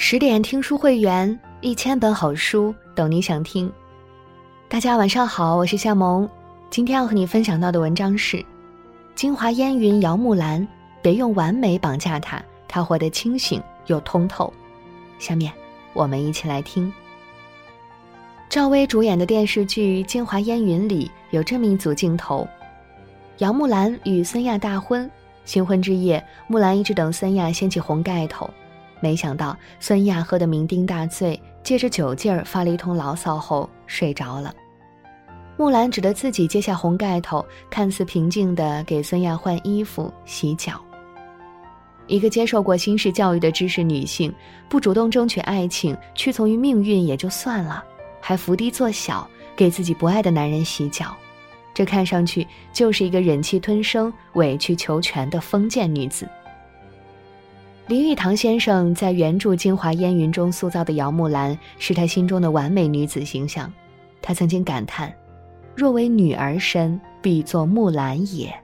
十点听书会员，一千本好书，等你想听。大家晚上好，我是夏萌。今天要和你分享到的文章是：京华烟云姚木兰，别用完美绑架她，她活得清醒又通透。下面我们一起来听。赵薇主演的电视剧《京华烟云》里有这么一组镜头：姚木兰与孙亚大婚，新婚之夜，木兰一直等孙亚掀起红盖头。没想到孙亚喝得酩酊大醉，借着酒劲儿发了一通牢骚后睡着了。木兰只得自己揭下红盖头，看似平静地给孙亚换衣服、洗脚。一个接受过新式教育的知识女性，不主动争取爱情，屈从于命运也就算了，还伏低做小，给自己不爱的男人洗脚，这看上去就是一个忍气吞声、委曲求全的封建女子。林语堂先生在原著《京华烟云》中塑造的姚木兰，是他心中的完美女子形象。他曾经感叹：“若为女儿身，必作木兰也。”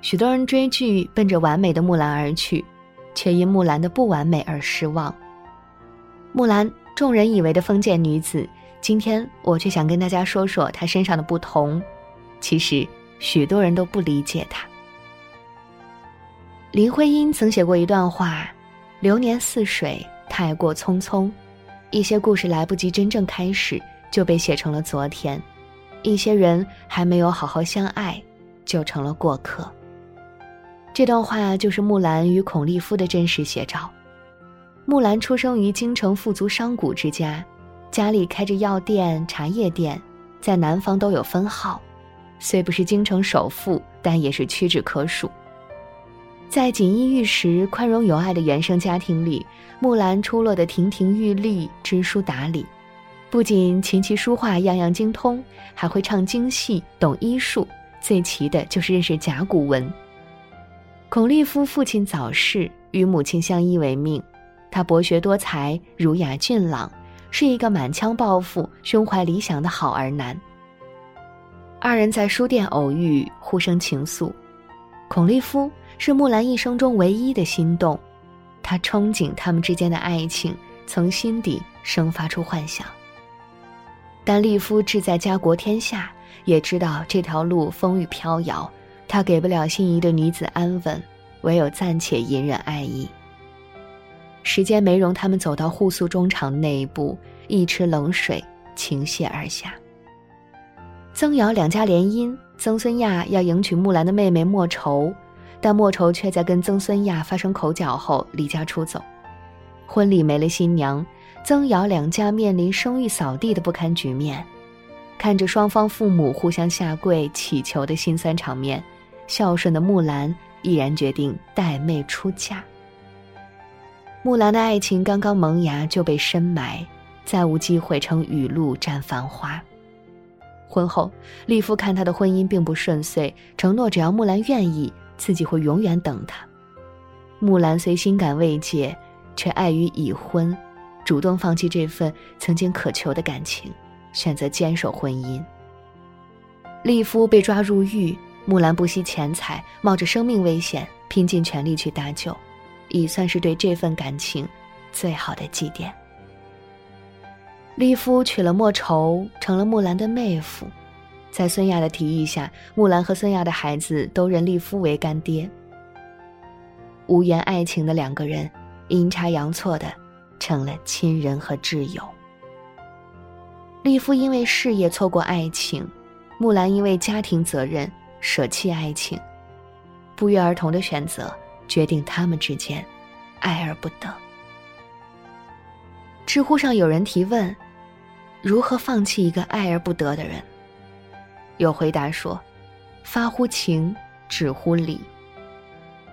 许多人追剧奔着完美的木兰而去，却因木兰的不完美而失望。木兰，众人以为的封建女子，今天我却想跟大家说说她身上的不同。其实，许多人都不理解她。林徽因曾写过一段话：“流年似水，太过匆匆。一些故事来不及真正开始，就被写成了昨天；一些人还没有好好相爱，就成了过客。”这段话就是木兰与孔立夫的真实写照。木兰出生于京城富足商贾之家，家里开着药店、茶叶店，在南方都有分号。虽不是京城首富，但也是屈指可数。在锦衣玉食、宽容有爱的原生家庭里，木兰出落得亭亭玉立、知书达理，不仅琴棋书画样样精通，还会唱京戏、懂医术，最奇的就是认识甲骨文。孔立夫父亲早逝，与母亲相依为命，他博学多才、儒雅俊朗，是一个满腔抱负、胸怀理想的好儿男。二人在书店偶遇，互生情愫，孔立夫。是木兰一生中唯一的心动，他憧憬他们之间的爱情，从心底生发出幻想。但立夫志在家国天下，也知道这条路风雨飘摇，他给不了心仪的女子安稳，唯有暂且隐忍爱意。时间没容他们走到互诉衷肠那一步，一池冷水倾泻而下。曾瑶两家联姻，曾孙亚要迎娶木兰的妹妹莫愁。但莫愁却在跟曾孙亚发生口角后离家出走，婚礼没了新娘，曾瑶两家面临生育扫地的不堪局面。看着双方父母互相下跪乞求的心酸场面，孝顺的木兰毅然决定带妹出嫁。木兰的爱情刚刚萌芽就被深埋，再无机会成雨露沾繁花。婚后，立夫看他的婚姻并不顺遂，承诺只要木兰愿意。自己会永远等他。木兰虽心感慰藉，却碍于已婚，主动放弃这份曾经渴求的感情，选择坚守婚姻。立夫被抓入狱，木兰不惜钱财，冒着生命危险，拼尽全力去搭救，已算是对这份感情最好的祭奠。立夫娶了莫愁，成了木兰的妹夫。在孙亚的提议下，木兰和孙亚的孩子都认立夫为干爹。无缘爱情的两个人，阴差阳错的成了亲人和挚友。立夫因为事业错过爱情，木兰因为家庭责任舍弃爱情，不约而同的选择，决定他们之间爱而不得。知乎上有人提问：如何放弃一个爱而不得的人？有回答说：“发乎情，止乎礼。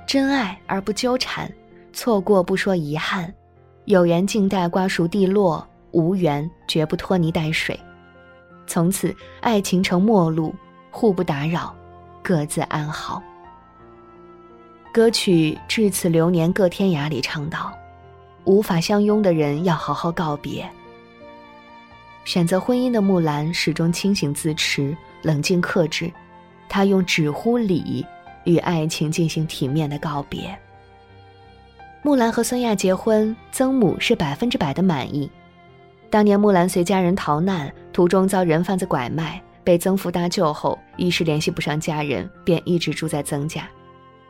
真爱而不纠缠，错过不说遗憾，有缘静待瓜熟蒂落，无缘绝不拖泥带水。从此爱情成陌路，互不打扰，各自安好。”歌曲《至此流年各天涯》里唱道：“无法相拥的人要好好告别。”选择婚姻的木兰始终清醒自持。冷静克制，他用只乎礼与爱情进行体面的告别。木兰和孙亚结婚，曾母是百分之百的满意。当年木兰随家人逃难，途中遭人贩子拐卖，被曾父搭救后，一时联系不上家人，便一直住在曾家。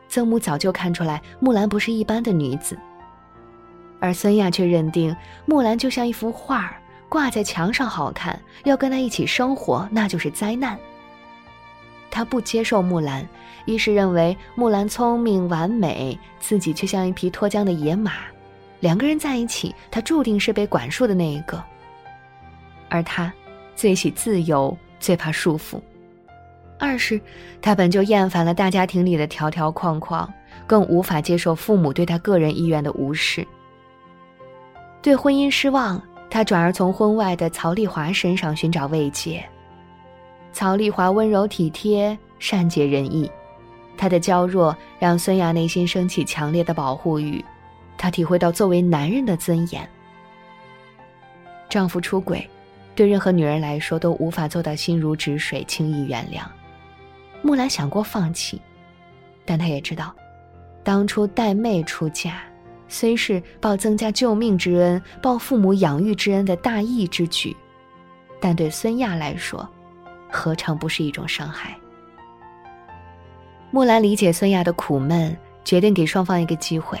曾母早就看出来木兰不是一般的女子，而孙亚却认定木兰就像一幅画儿，挂在墙上好看，要跟他一起生活那就是灾难。他不接受木兰，一是认为木兰聪明完美，自己却像一匹脱缰的野马，两个人在一起，他注定是被管束的那一个。而他，最喜自由，最怕束缚。二是，他本就厌烦了大家庭里的条条框框，更无法接受父母对他个人意愿的无视。对婚姻失望，他转而从婚外的曹丽华身上寻找慰藉。曹丽华温柔体贴、善解人意，她的娇弱让孙雅内心升起强烈的保护欲，她体会到作为男人的尊严。丈夫出轨，对任何女人来说都无法做到心如止水、轻易原谅。木兰想过放弃，但她也知道，当初带妹出嫁，虽是报曾家救命之恩、报父母养育之恩的大义之举，但对孙亚来说，何尝不是一种伤害？木兰理解孙亚的苦闷，决定给双方一个机会。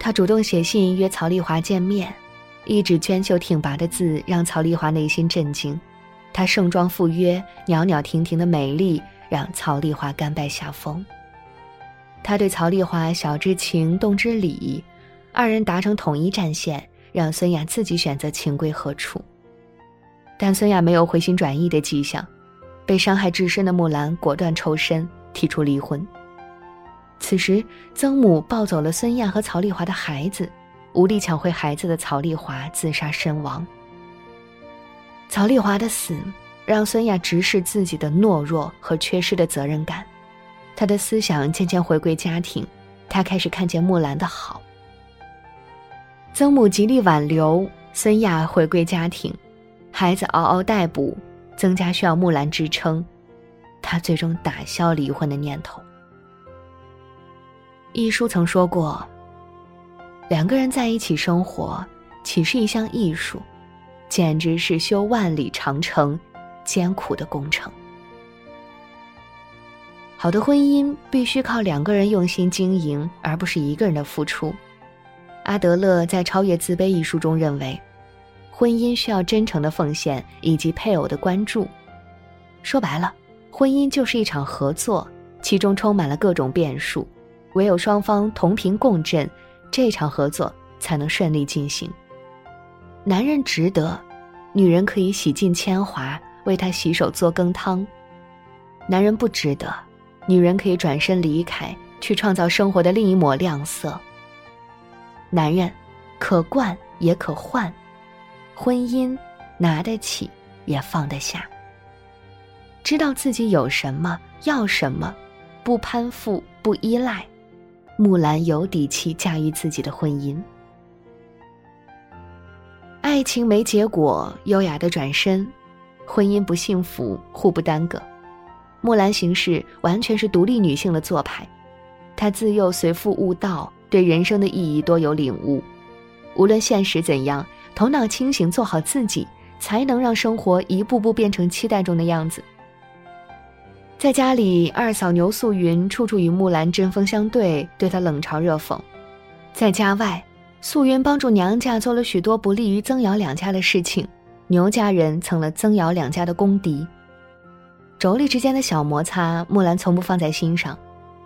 她主动写信约曹丽华见面，一纸娟秀挺拔的字让曹丽华内心震惊。她盛装赴约，袅袅婷婷的美丽让曹丽华甘拜下风。他对曹丽华晓之情，动之理，二人达成统一战线，让孙亚自己选择情归何处。但孙亚没有回心转意的迹象，被伤害至深的木兰果断抽身，提出离婚。此时，曾母抱走了孙亚和曹丽华的孩子，无力抢回孩子的曹丽华自杀身亡。曹丽华的死让孙亚直视自己的懦弱和缺失的责任感，他的思想渐渐回归家庭，他开始看见木兰的好。曾母极力挽留孙亚回归家庭。孩子嗷嗷待哺，曾家需要木兰支撑，他最终打消离婚的念头。一书曾说过：“两个人在一起生活，岂是一项艺术，简直是修万里长城，艰苦的工程。”好的婚姻必须靠两个人用心经营，而不是一个人的付出。阿德勒在《超越自卑》一书中认为。婚姻需要真诚的奉献以及配偶的关注。说白了，婚姻就是一场合作，其中充满了各种变数，唯有双方同频共振，这场合作才能顺利进行。男人值得，女人可以洗尽铅华为他洗手做羹汤；男人不值得，女人可以转身离开，去创造生活的另一抹亮色。男人，可惯也可换。婚姻，拿得起，也放得下。知道自己有什么，要什么，不攀附，不依赖。木兰有底气驾驭自己的婚姻。爱情没结果，优雅的转身；婚姻不幸福，互不耽搁。木兰行事完全是独立女性的做派，她自幼随父悟道，对人生的意义多有领悟。无论现实怎样。头脑清醒，做好自己，才能让生活一步步变成期待中的样子。在家里，二嫂牛素云处处与木兰针锋相对，对她冷嘲热讽；在家外，素云帮助娘家做了许多不利于曾瑶两家的事情，牛家人成了曾瑶两家的公敌。妯娌之间的小摩擦，木兰从不放在心上。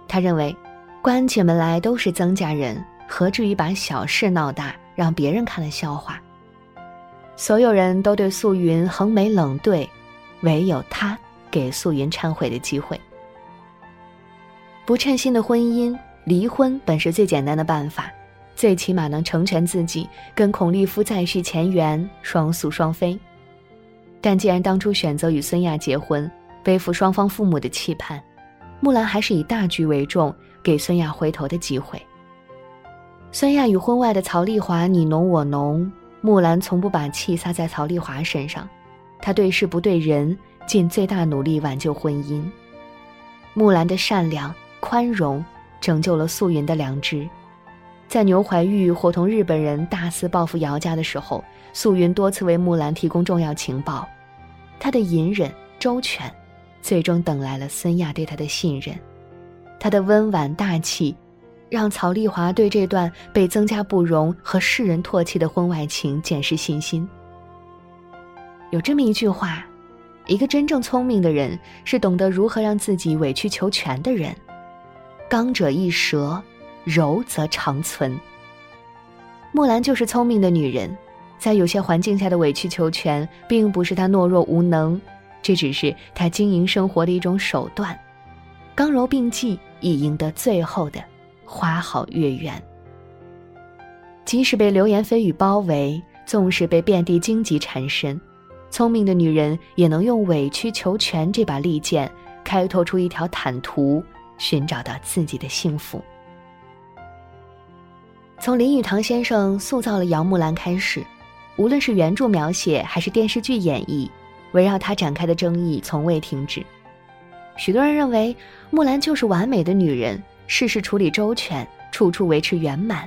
她认为，关起门来都是曾家人，何至于把小事闹大，让别人看了笑话？所有人都对素云横眉冷对，唯有他给素云忏悔的机会。不称心的婚姻，离婚本是最简单的办法，最起码能成全自己，跟孔立夫再续前缘，双宿双飞。但既然当初选择与孙亚结婚，背负双方父母的期盼，木兰还是以大局为重，给孙亚回头的机会。孙亚与婚外的曹丽华你侬我侬。木兰从不把气撒在曹丽华身上，她对事不对人，尽最大努力挽救婚姻。木兰的善良、宽容，拯救了素云的良知。在牛怀玉伙同日本人大肆报复姚家的时候，素云多次为木兰提供重要情报。他的隐忍周全，最终等来了孙亚对他的信任。他的温婉大气，让曹丽华对这段被曾家不容和世人唾弃的婚外情减失信心。有这么一句话：，一个真正聪明的人是懂得如何让自己委曲求全的人。刚者易折。柔则长存。木兰就是聪明的女人，在有些环境下的委曲求全，并不是她懦弱无能，这只是她经营生活的一种手段。刚柔并济，以赢得最后的花好月圆。即使被流言蜚语包围，纵使被遍地荆棘缠身，聪明的女人也能用委曲求全这把利剑，开拓出一条坦途，寻找到自己的幸福。从林语堂先生塑造了杨木兰开始，无论是原著描写还是电视剧演绎，围绕她展开的争议从未停止。许多人认为木兰就是完美的女人，事事处理周全，处处维持圆满；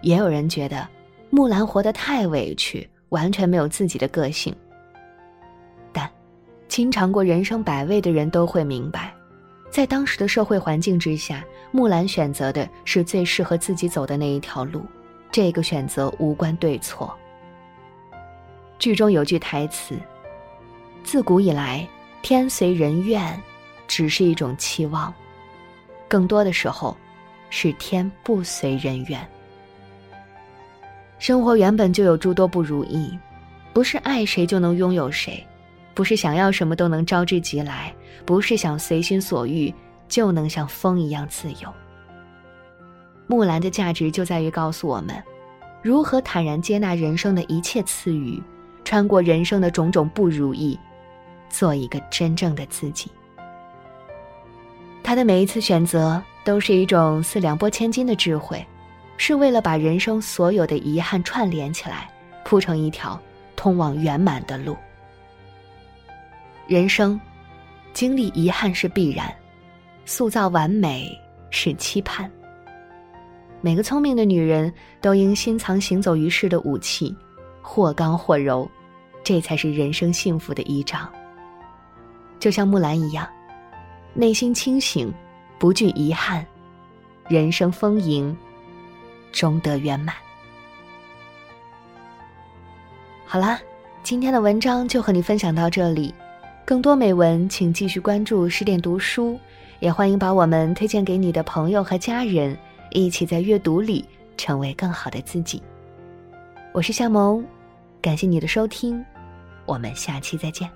也有人觉得木兰活得太委屈，完全没有自己的个性。但，经尝过人生百味的人都会明白。在当时的社会环境之下，木兰选择的是最适合自己走的那一条路，这个选择无关对错。剧中有句台词：“自古以来，天随人愿，只是一种期望；更多的时候，是天不随人愿。”生活原本就有诸多不如意，不是爱谁就能拥有谁。不是想要什么都能招之即来，不是想随心所欲就能像风一样自由。木兰的价值就在于告诉我们，如何坦然接纳人生的一切赐予，穿过人生的种种不如意，做一个真正的自己。他的每一次选择都是一种似两拨千斤的智慧，是为了把人生所有的遗憾串联起来，铺成一条通往圆满的路。人生，经历遗憾是必然，塑造完美是期盼。每个聪明的女人都应心藏行走于世的武器，或刚或柔，这才是人生幸福的依仗。就像木兰一样，内心清醒，不惧遗憾，人生丰盈，终得圆满。好啦，今天的文章就和你分享到这里。更多美文，请继续关注十点读书，也欢迎把我们推荐给你的朋友和家人，一起在阅读里成为更好的自己。我是夏萌，感谢你的收听，我们下期再见。